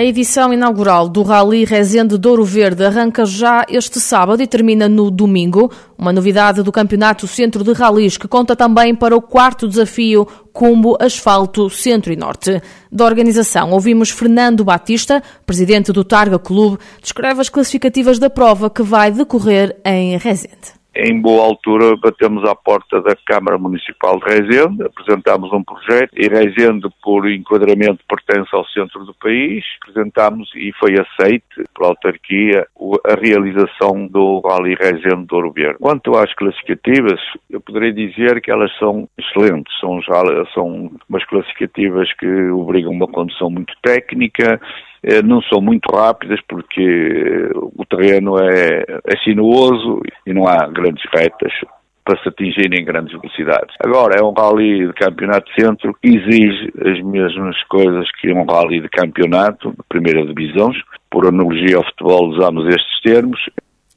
A edição inaugural do Rally Resende Douro Verde arranca já este sábado e termina no domingo. Uma novidade do Campeonato Centro de Rallys que conta também para o quarto desafio Combo Asfalto Centro e Norte. Da organização, ouvimos Fernando Batista, presidente do Targa Clube, descreve as classificativas da prova que vai decorrer em Resende em boa altura batemos à porta da Câmara Municipal de Rezende, apresentámos um projeto e Rezende, por enquadramento, pertence ao centro do país. Apresentámos e foi aceite pela autarquia a realização do Rally Rezende do Ouro Verde. Quanto às classificativas, eu poderia dizer que elas são excelentes, são, já, são umas classificativas que obrigam uma condução muito técnica, não são muito rápidas porque eh, o terreno é, é sinuoso e não há grandes retas para se atingirem grandes velocidades. Agora, é um rally de campeonato centro que exige as mesmas coisas que um rally de campeonato de primeira divisão. Por analogia ao futebol, usamos estes termos.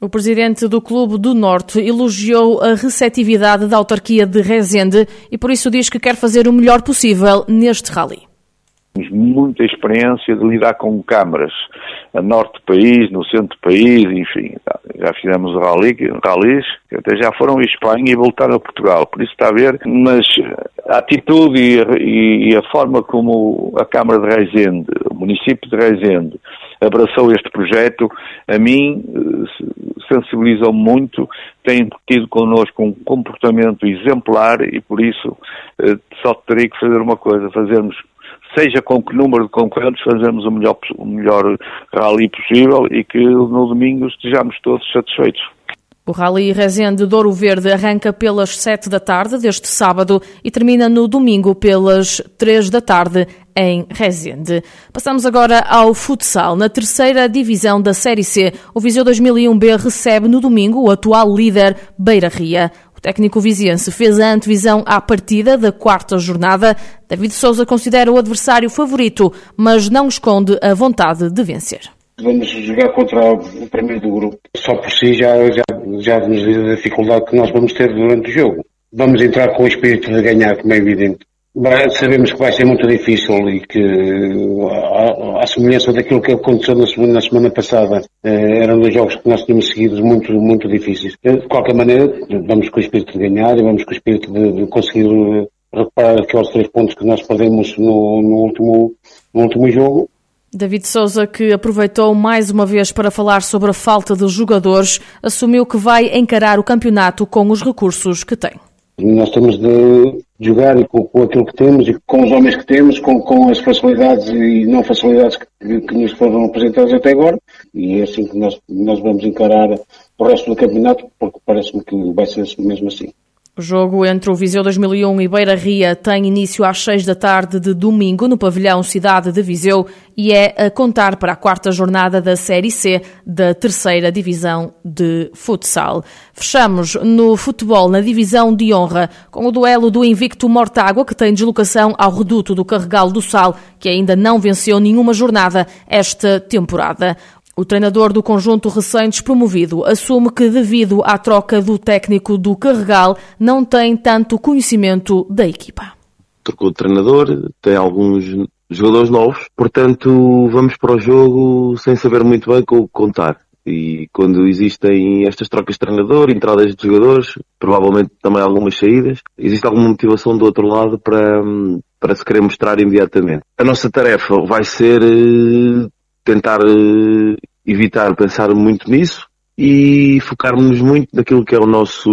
O presidente do Clube do Norte elogiou a receptividade da autarquia de Rezende e por isso diz que quer fazer o melhor possível neste rally. Temos muita experiência de lidar com câmaras a norte do país, no centro do país, enfim. Já fizemos rally, rallies que até já foram a Espanha e voltaram a Portugal. Por isso está a ver, mas a atitude e, e, a forma como a Câmara de Reisende, o município de Reisende, abraçou este projeto, a mim sensibilizam muito, têm tido connosco um comportamento exemplar e por isso eh, só teria que fazer uma coisa, fazermos seja com que número de concorrentes fazemos o melhor, o melhor rally possível e que no domingo estejamos todos satisfeitos. O Rally Resende Douro Verde arranca pelas 7 da tarde deste sábado e termina no domingo pelas 3 da tarde em Resende. Passamos agora ao futsal. Na terceira divisão da Série C, o Viseu 2001B recebe no domingo o atual líder Beira Ria. O técnico viziense fez a antevisão à partida da quarta jornada. David Souza considera o adversário favorito, mas não esconde a vontade de vencer. Vamos jogar contra o primeiro do grupo. Só por si já, já, já nos diz a dificuldade que nós vamos ter durante o jogo. Vamos entrar com o espírito de ganhar, como é evidente. Sabemos que vai ser muito difícil e que, à, semelhança daquilo que aconteceu na semana, na semana passada, eh, eram dois jogos que nós tínhamos seguido muito, muito difíceis. Eh, de qualquer maneira, vamos com o espírito de ganhar e vamos com o espírito de, de conseguir eh, recuperar aqueles três pontos que nós perdemos no, no, último, no último jogo. David Souza, que aproveitou mais uma vez para falar sobre a falta de jogadores, assumiu que vai encarar o campeonato com os recursos que tem. Nós temos de jogar com, com aquilo que temos e com os homens que temos, com, com as facilidades e não facilidades que, que nos foram apresentadas até agora. E é assim que nós, nós vamos encarar o resto do campeonato, porque parece-me que vai ser mesmo assim. O jogo entre o Viseu 2001 e Beira Ria tem início às 6 da tarde de domingo no pavilhão Cidade de Viseu e é a contar para a quarta jornada da Série C da terceira divisão de futsal. Fechamos no futebol na divisão de honra com o duelo do invicto Mortágua que tem deslocação ao reduto do Carregal do Sal que ainda não venceu nenhuma jornada esta temporada. O treinador do conjunto recém-despromovido assume que, devido à troca do técnico do Carregal, não tem tanto conhecimento da equipa. Trocou de treinador, tem alguns jogadores novos, portanto vamos para o jogo sem saber muito bem com o que contar. E quando existem estas trocas de treinador, entradas de jogadores, provavelmente também algumas saídas, existe alguma motivação do outro lado para, para se querer mostrar imediatamente. A nossa tarefa vai ser eh, tentar eh, evitar pensar muito nisso e focarmos muito naquilo que é o nosso,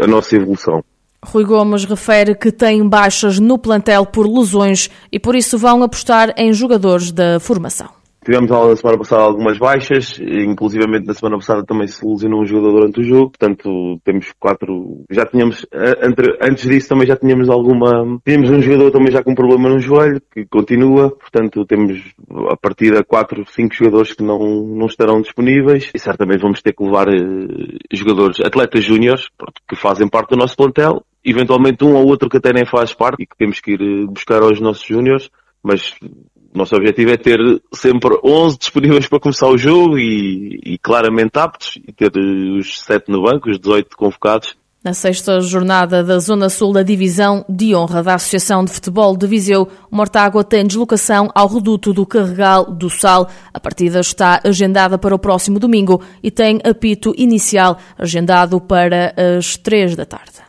a nossa evolução. Rui Gomes refere que tem baixas no plantel por lesões e por isso vão apostar em jogadores da formação. Tivemos na semana passada algumas baixas, inclusivamente na semana passada também se lesionou um jogador durante o jogo, portanto temos quatro, já tínhamos, antes disso também já tínhamos alguma, tínhamos um jogador também já com problema no joelho, que continua, portanto temos a partir de quatro, cinco jogadores que não, não estarão disponíveis e certamente vamos ter que levar eh, jogadores, atletas júniores, que fazem parte do nosso plantel, eventualmente um ou outro que até nem faz parte e que temos que ir eh, buscar aos nossos júniores, mas o nosso objetivo é ter sempre 11 disponíveis para começar o jogo e, e claramente aptos e ter os 7 no banco, os 18 convocados na sexta jornada da Zona Sul da Divisão de Honra da Associação de Futebol de Viseu, Mortágua tem deslocação ao reduto do Carregal do Sal. A partida está agendada para o próximo domingo e tem apito inicial agendado para as três da tarde.